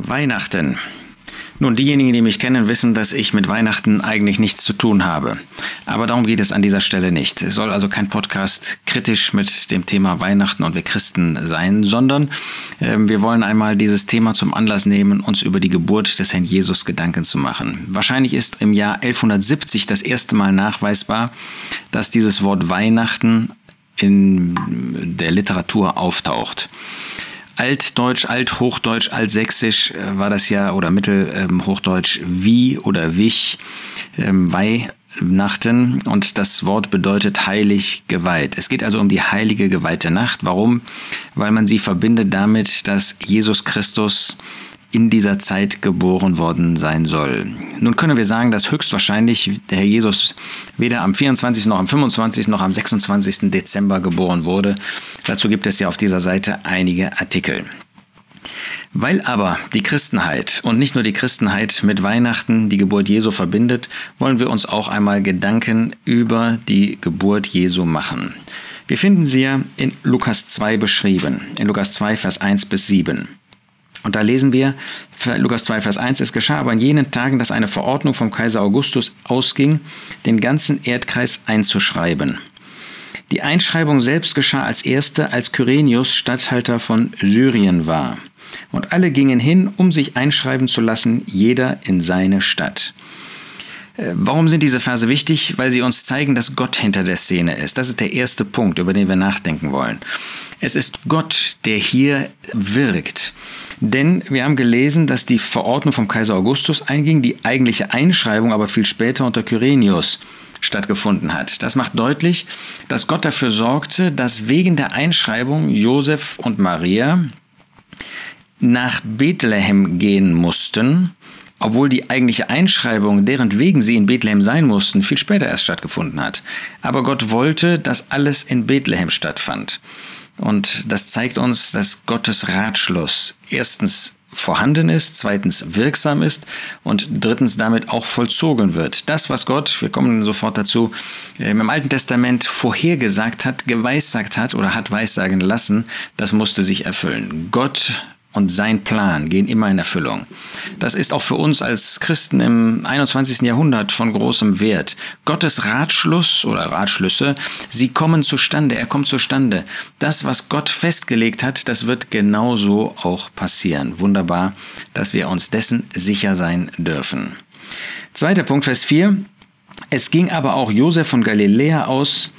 Weihnachten. Nun, diejenigen, die mich kennen, wissen, dass ich mit Weihnachten eigentlich nichts zu tun habe. Aber darum geht es an dieser Stelle nicht. Es soll also kein Podcast kritisch mit dem Thema Weihnachten und wir Christen sein, sondern äh, wir wollen einmal dieses Thema zum Anlass nehmen, uns über die Geburt des Herrn Jesus Gedanken zu machen. Wahrscheinlich ist im Jahr 1170 das erste Mal nachweisbar, dass dieses Wort Weihnachten in der Literatur auftaucht. Altdeutsch, Althochdeutsch, Altsächsisch äh, war das ja, oder Mittelhochdeutsch wie oder wich, ähm, Weihnachten und das Wort bedeutet heilig geweiht. Es geht also um die heilige geweihte Nacht. Warum? Weil man sie verbindet damit, dass Jesus Christus in dieser Zeit geboren worden sein soll. Nun können wir sagen, dass höchstwahrscheinlich der Herr Jesus weder am 24. noch am 25. noch am 26. Dezember geboren wurde. Dazu gibt es ja auf dieser Seite einige Artikel. Weil aber die Christenheit und nicht nur die Christenheit mit Weihnachten die Geburt Jesu verbindet, wollen wir uns auch einmal Gedanken über die Geburt Jesu machen. Wir finden sie ja in Lukas 2 beschrieben, in Lukas 2, Vers 1 bis 7. Und da lesen wir, Lukas 2, Vers 1, es geschah aber in jenen Tagen, dass eine Verordnung vom Kaiser Augustus ausging, den ganzen Erdkreis einzuschreiben. Die Einschreibung selbst geschah als erste, als Kyrenius Statthalter von Syrien war. Und alle gingen hin, um sich einschreiben zu lassen, jeder in seine Stadt. Äh, warum sind diese Verse wichtig? Weil sie uns zeigen, dass Gott hinter der Szene ist. Das ist der erste Punkt, über den wir nachdenken wollen. Es ist Gott, der hier wirkt. Denn wir haben gelesen, dass die Verordnung vom Kaiser Augustus einging, die eigentliche Einschreibung aber viel später unter Kyrenius stattgefunden hat. Das macht deutlich, dass Gott dafür sorgte, dass wegen der Einschreibung Josef und Maria nach Bethlehem gehen mussten, obwohl die eigentliche Einschreibung, deren wegen sie in Bethlehem sein mussten, viel später erst stattgefunden hat. Aber Gott wollte, dass alles in Bethlehem stattfand. Und das zeigt uns, dass Gottes Ratschluss erstens vorhanden ist, zweitens wirksam ist und drittens damit auch vollzogen wird. Das, was Gott, wir kommen sofort dazu, im Alten Testament vorhergesagt hat, geweissagt hat oder hat weissagen lassen, das musste sich erfüllen. Gott und sein Plan gehen immer in Erfüllung. Das ist auch für uns als Christen im 21. Jahrhundert von großem Wert. Gottes Ratschluss oder Ratschlüsse, sie kommen zustande, er kommt zustande. Das, was Gott festgelegt hat, das wird genauso auch passieren. Wunderbar, dass wir uns dessen sicher sein dürfen. Zweiter Punkt, Vers 4. Es ging aber auch Josef von Galiläa aus,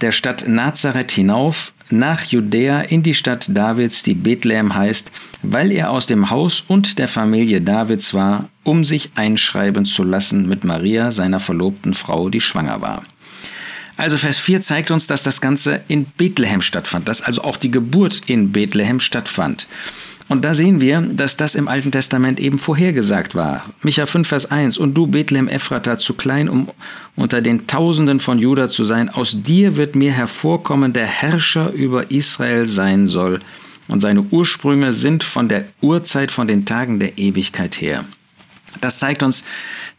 der Stadt Nazareth hinauf, nach Judäa in die Stadt Davids, die Bethlehem heißt, weil er aus dem Haus und der Familie Davids war, um sich einschreiben zu lassen mit Maria, seiner verlobten Frau, die schwanger war. Also Vers 4 zeigt uns, dass das Ganze in Bethlehem stattfand, dass also auch die Geburt in Bethlehem stattfand. Und da sehen wir, dass das im Alten Testament eben vorhergesagt war. Micha 5, Vers 1. Und du, Bethlehem Ephrata, zu klein, um unter den Tausenden von Juda zu sein, aus dir wird mir hervorkommen, der Herrscher über Israel sein soll. Und seine Ursprünge sind von der Urzeit, von den Tagen der Ewigkeit her. Das zeigt uns,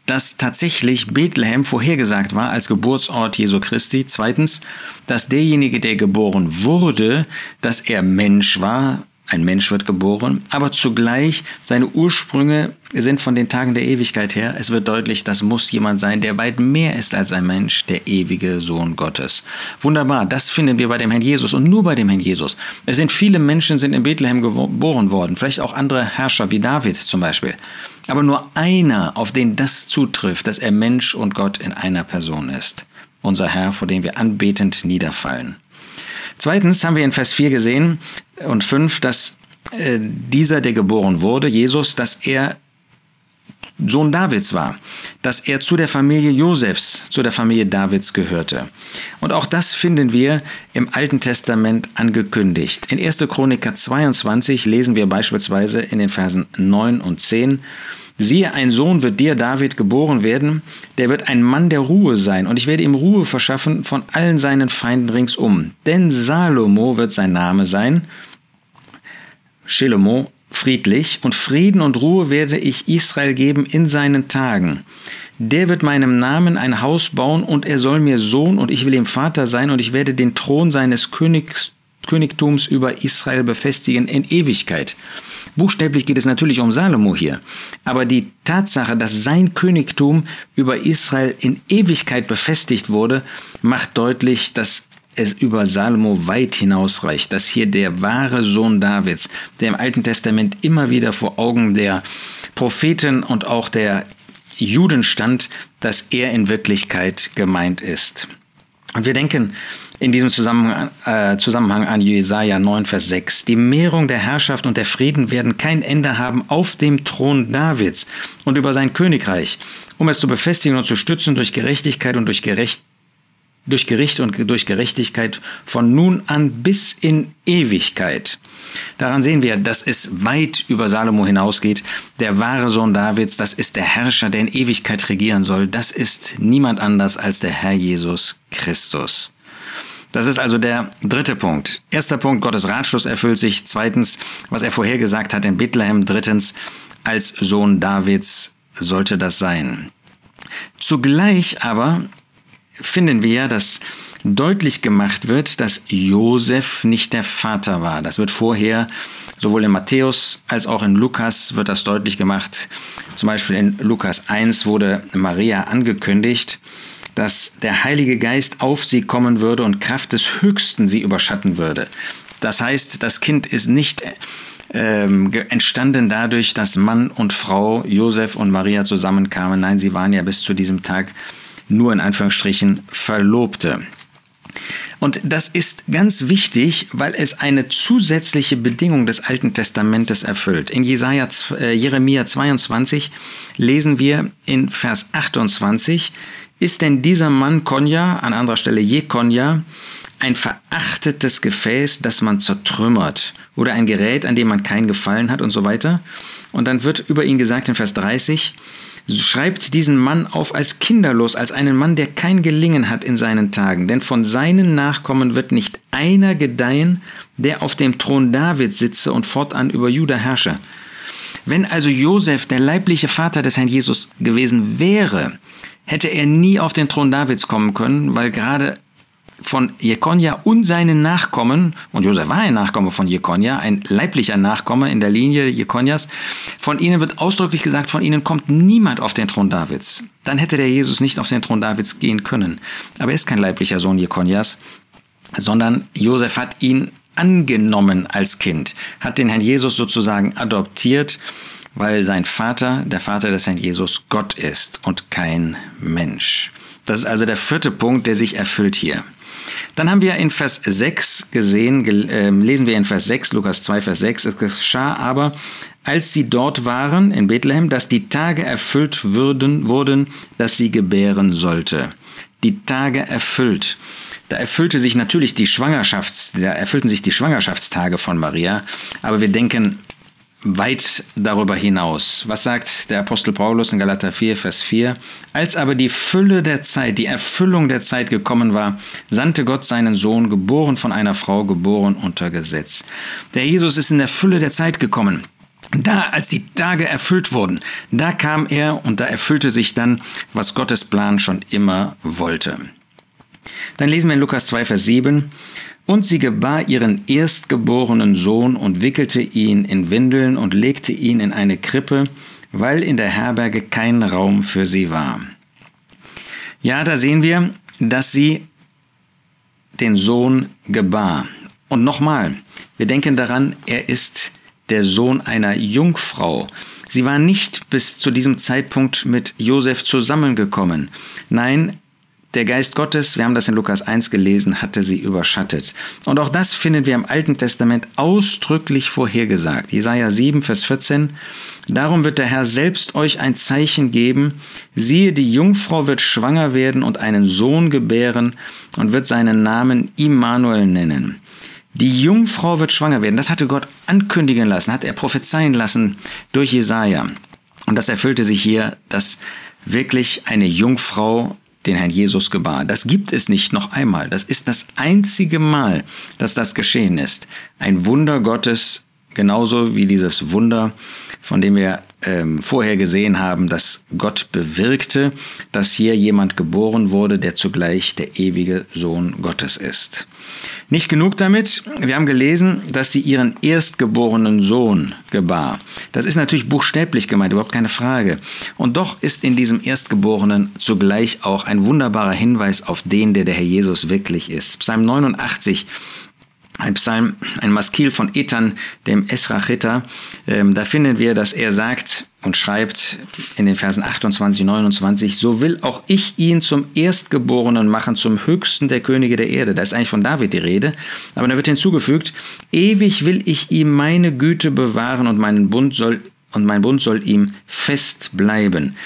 dass tatsächlich Bethlehem vorhergesagt war als Geburtsort Jesu Christi. Zweitens, dass derjenige, der geboren wurde, dass er Mensch war, ein Mensch wird geboren, aber zugleich seine Ursprünge sind von den Tagen der Ewigkeit her. Es wird deutlich, das muss jemand sein, der weit mehr ist als ein Mensch, der ewige Sohn Gottes. Wunderbar, das finden wir bei dem Herrn Jesus und nur bei dem Herrn Jesus. Es sind viele Menschen sind in Bethlehem geboren worden, vielleicht auch andere Herrscher wie David zum Beispiel. Aber nur einer, auf den das zutrifft, dass er Mensch und Gott in einer Person ist. Unser Herr, vor dem wir anbetend niederfallen. Zweitens haben wir in Vers 4 gesehen und 5, dass äh, dieser, der geboren wurde, Jesus, dass er Sohn Davids war, dass er zu der Familie Josefs, zu der Familie Davids gehörte. Und auch das finden wir im Alten Testament angekündigt. In 1. Chroniker 22 lesen wir beispielsweise in den Versen 9 und 10, Siehe, ein Sohn wird dir, David, geboren werden, der wird ein Mann der Ruhe sein, und ich werde ihm Ruhe verschaffen von allen seinen Feinden ringsum. Denn Salomo wird sein Name sein, Shelomo, friedlich, und Frieden und Ruhe werde ich Israel geben in seinen Tagen. Der wird meinem Namen ein Haus bauen, und er soll mir Sohn, und ich will ihm Vater sein, und ich werde den Thron seines Königs Königtums über Israel befestigen in Ewigkeit. Buchstäblich geht es natürlich um Salomo hier, aber die Tatsache, dass sein Königtum über Israel in Ewigkeit befestigt wurde, macht deutlich, dass es über Salomo weit hinausreicht, dass hier der wahre Sohn Davids, der im Alten Testament immer wieder vor Augen der Propheten und auch der Juden stand, dass er in Wirklichkeit gemeint ist. Und wir denken in diesem Zusammenhang, äh, Zusammenhang an Jesaja 9, Vers 6. Die Mehrung der Herrschaft und der Frieden werden kein Ende haben auf dem Thron Davids und über sein Königreich, um es zu befestigen und zu stützen durch Gerechtigkeit und durch Gerechtigkeit durch Gericht und durch Gerechtigkeit von nun an bis in Ewigkeit. Daran sehen wir, dass es weit über Salomo hinausgeht. Der wahre Sohn Davids, das ist der Herrscher, der in Ewigkeit regieren soll. Das ist niemand anders als der Herr Jesus Christus. Das ist also der dritte Punkt. Erster Punkt, Gottes Ratschluss erfüllt sich. Zweitens, was er vorhergesagt hat in Bethlehem. Drittens, als Sohn Davids sollte das sein. Zugleich aber finden wir, dass deutlich gemacht wird, dass Josef nicht der Vater war. Das wird vorher sowohl in Matthäus als auch in Lukas wird das deutlich gemacht. Zum Beispiel in Lukas 1 wurde Maria angekündigt, dass der Heilige Geist auf sie kommen würde und Kraft des Höchsten sie überschatten würde. Das heißt, das Kind ist nicht ähm, entstanden dadurch, dass Mann und Frau, Josef und Maria zusammenkamen. Nein, sie waren ja bis zu diesem Tag nur in Anführungsstrichen Verlobte. Und das ist ganz wichtig, weil es eine zusätzliche Bedingung des Alten Testamentes erfüllt. In Jesaja, äh, Jeremia 22 lesen wir in Vers 28, ist denn dieser Mann Konja, an anderer Stelle Jekonja, ein verachtetes Gefäß, das man zertrümmert, oder ein Gerät, an dem man keinen Gefallen hat und so weiter. Und dann wird über ihn gesagt in Vers 30, schreibt diesen Mann auf als kinderlos, als einen Mann, der kein Gelingen hat in seinen Tagen. Denn von seinen Nachkommen wird nicht einer gedeihen, der auf dem Thron Davids sitze und fortan über Juda herrsche. Wenn also Josef der leibliche Vater des Herrn Jesus gewesen wäre, hätte er nie auf den Thron Davids kommen können, weil gerade von Jekonja und seinen Nachkommen, und Josef war ein Nachkomme von Jekonja, ein leiblicher Nachkomme in der Linie Jekonjas, von ihnen wird ausdrücklich gesagt, von ihnen kommt niemand auf den Thron Davids. Dann hätte der Jesus nicht auf den Thron Davids gehen können. Aber er ist kein leiblicher Sohn Jekonjas, sondern Josef hat ihn angenommen als Kind, hat den Herrn Jesus sozusagen adoptiert, weil sein Vater, der Vater des Herrn Jesus, Gott ist und kein Mensch. Das ist also der vierte Punkt, der sich erfüllt hier. Dann haben wir in Vers 6 gesehen, äh, lesen wir in Vers 6, Lukas 2, Vers 6, es geschah aber, als sie dort waren in Bethlehem, dass die Tage erfüllt würden, wurden, dass sie gebären sollte. Die Tage erfüllt. Da erfüllte sich natürlich die Schwangerschafts, da erfüllten sich die Schwangerschaftstage von Maria, aber wir denken weit darüber hinaus. Was sagt der Apostel Paulus in Galater 4, Vers 4? Als aber die Fülle der Zeit, die Erfüllung der Zeit gekommen war, sandte Gott seinen Sohn, geboren von einer Frau, geboren unter Gesetz. Der Jesus ist in der Fülle der Zeit gekommen. Da, als die Tage erfüllt wurden, da kam er und da erfüllte sich dann, was Gottes Plan schon immer wollte. Dann lesen wir in Lukas 2, Vers 7. Und sie gebar ihren erstgeborenen Sohn und wickelte ihn in Windeln und legte ihn in eine Krippe, weil in der Herberge kein Raum für sie war. Ja, da sehen wir, dass sie den Sohn gebar. Und nochmal, wir denken daran, er ist der Sohn einer Jungfrau. Sie war nicht bis zu diesem Zeitpunkt mit Josef zusammengekommen. Nein, der Geist Gottes, wir haben das in Lukas 1 gelesen, hatte sie überschattet. Und auch das finden wir im Alten Testament ausdrücklich vorhergesagt. Jesaja 7, Vers 14. Darum wird der Herr selbst euch ein Zeichen geben. Siehe, die Jungfrau wird schwanger werden und einen Sohn gebären und wird seinen Namen Immanuel nennen. Die Jungfrau wird schwanger werden. Das hatte Gott ankündigen lassen, hat er prophezeien lassen durch Jesaja. Und das erfüllte sich hier, dass wirklich eine Jungfrau den Herrn Jesus gebar. Das gibt es nicht noch einmal. Das ist das einzige Mal, dass das geschehen ist. Ein Wunder Gottes genauso wie dieses Wunder, von dem wir ähm, vorher gesehen haben, dass Gott bewirkte, dass hier jemand geboren wurde, der zugleich der ewige Sohn Gottes ist. Nicht genug damit, wir haben gelesen, dass sie ihren erstgeborenen Sohn gebar. Das ist natürlich buchstäblich gemeint, überhaupt keine Frage. Und doch ist in diesem Erstgeborenen zugleich auch ein wunderbarer Hinweis auf den, der der Herr Jesus wirklich ist. Psalm 89 ein Psalm, ein Maskil von Ethan, dem Esrachiter. Ähm, da finden wir, dass er sagt und schreibt in den Versen 28, 29, so will auch ich ihn zum Erstgeborenen machen, zum höchsten der Könige der Erde. Da ist eigentlich von David die Rede, aber da wird hinzugefügt, ewig will ich ihm meine Güte bewahren und meinen Bund soll, und mein Bund soll ihm fest bleiben.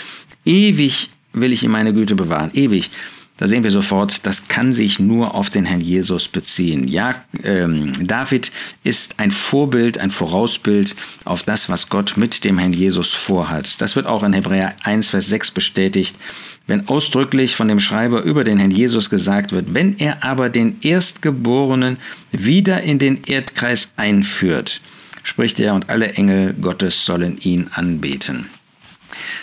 Ewig will ich ihm meine Güte bewahren, ewig. Da sehen wir sofort, das kann sich nur auf den Herrn Jesus beziehen. Ja, ähm, David ist ein Vorbild, ein Vorausbild auf das, was Gott mit dem Herrn Jesus vorhat. Das wird auch in Hebräer 1, Vers 6 bestätigt, wenn ausdrücklich von dem Schreiber über den Herrn Jesus gesagt wird, wenn er aber den Erstgeborenen wieder in den Erdkreis einführt, spricht er, und alle Engel Gottes sollen ihn anbeten.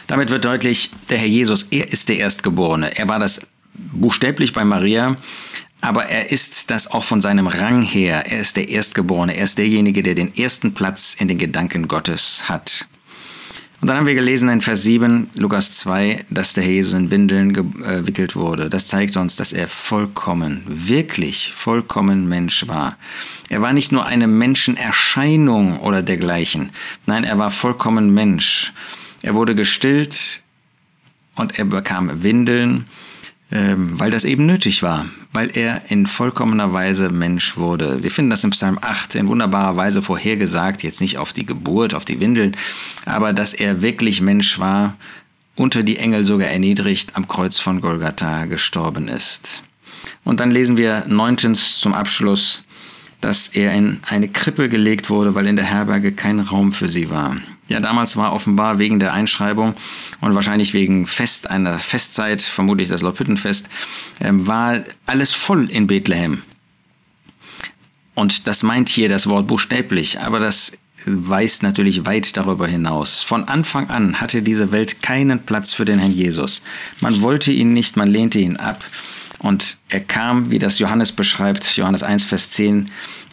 Damit wird deutlich, der Herr Jesus, er ist der Erstgeborene. Er war das buchstäblich bei Maria, aber er ist das auch von seinem Rang her. Er ist der Erstgeborene, er ist derjenige, der den ersten Platz in den Gedanken Gottes hat. Und dann haben wir gelesen in Vers 7, Lukas 2, dass der Herr Jesus in Windeln gewickelt äh, wurde. Das zeigt uns, dass er vollkommen, wirklich vollkommen Mensch war. Er war nicht nur eine Menschenerscheinung oder dergleichen. Nein, er war vollkommen Mensch. Er wurde gestillt und er bekam Windeln weil das eben nötig war, weil er in vollkommener Weise Mensch wurde. Wir finden das im Psalm 8 in wunderbarer Weise vorhergesagt, jetzt nicht auf die Geburt, auf die Windeln, aber dass er wirklich Mensch war, unter die Engel sogar erniedrigt am Kreuz von Golgatha gestorben ist. Und dann lesen wir neuntens zum Abschluss, dass er in eine Krippe gelegt wurde, weil in der Herberge kein Raum für sie war. Ja, damals war offenbar wegen der Einschreibung und wahrscheinlich wegen Fest, einer Festzeit, vermutlich das Laubhüttenfest, ähm, war alles voll in Bethlehem. Und das meint hier das Wort buchstäblich, aber das weist natürlich weit darüber hinaus. Von Anfang an hatte diese Welt keinen Platz für den Herrn Jesus. Man wollte ihn nicht, man lehnte ihn ab. Und er kam, wie das Johannes beschreibt, Johannes 1, Vers 10,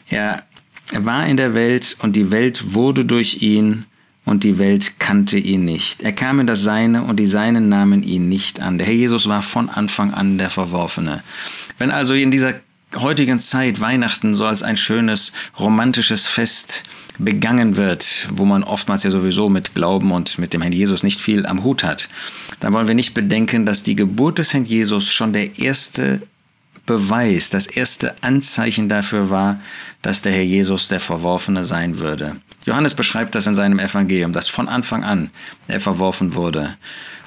er, er war in der Welt und die Welt wurde durch ihn und die Welt kannte ihn nicht. Er kam in das Seine und die Seinen nahmen ihn nicht an. Der Herr Jesus war von Anfang an der Verworfene. Wenn also in dieser heutigen Zeit Weihnachten so als ein schönes romantisches Fest begangen wird, wo man oftmals ja sowieso mit Glauben und mit dem Herrn Jesus nicht viel am Hut hat, dann wollen wir nicht bedenken, dass die Geburt des Herrn Jesus schon der erste Beweis, das erste Anzeichen dafür war, dass der Herr Jesus der Verworfene sein würde. Johannes beschreibt das in seinem Evangelium, dass von Anfang an er verworfen wurde.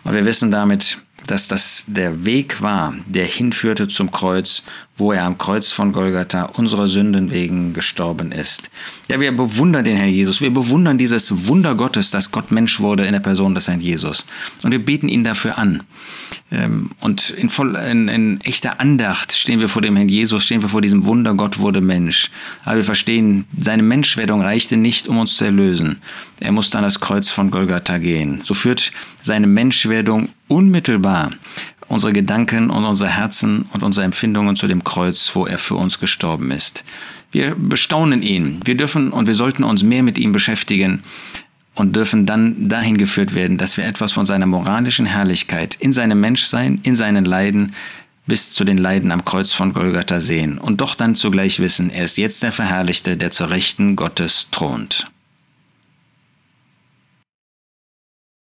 Und wir wissen damit, dass das der Weg war, der hinführte zum Kreuz, wo er am Kreuz von Golgatha unserer Sünden wegen gestorben ist. Ja, wir bewundern den Herrn Jesus. Wir bewundern dieses Wunder Gottes, dass Gott Mensch wurde in der Person des Herrn Jesus. Und wir beten ihn dafür an. Ähm, und in, voll, in, in echter Andacht stehen wir vor dem Herrn Jesus, stehen wir vor diesem Wunder, Gott wurde Mensch. Aber wir verstehen, seine Menschwerdung reichte nicht, um uns zu erlösen. Er musste an das Kreuz von Golgatha gehen. So führt seine Menschwerdung unmittelbar unsere Gedanken und unsere Herzen und unsere Empfindungen zu dem Kreuz, wo er für uns gestorben ist. Wir bestaunen ihn. Wir dürfen und wir sollten uns mehr mit ihm beschäftigen und dürfen dann dahin geführt werden, dass wir etwas von seiner moralischen Herrlichkeit in seinem Menschsein, in seinen Leiden bis zu den Leiden am Kreuz von Golgatha sehen und doch dann zugleich wissen, er ist jetzt der Verherrlichte, der zur Rechten Gottes thront.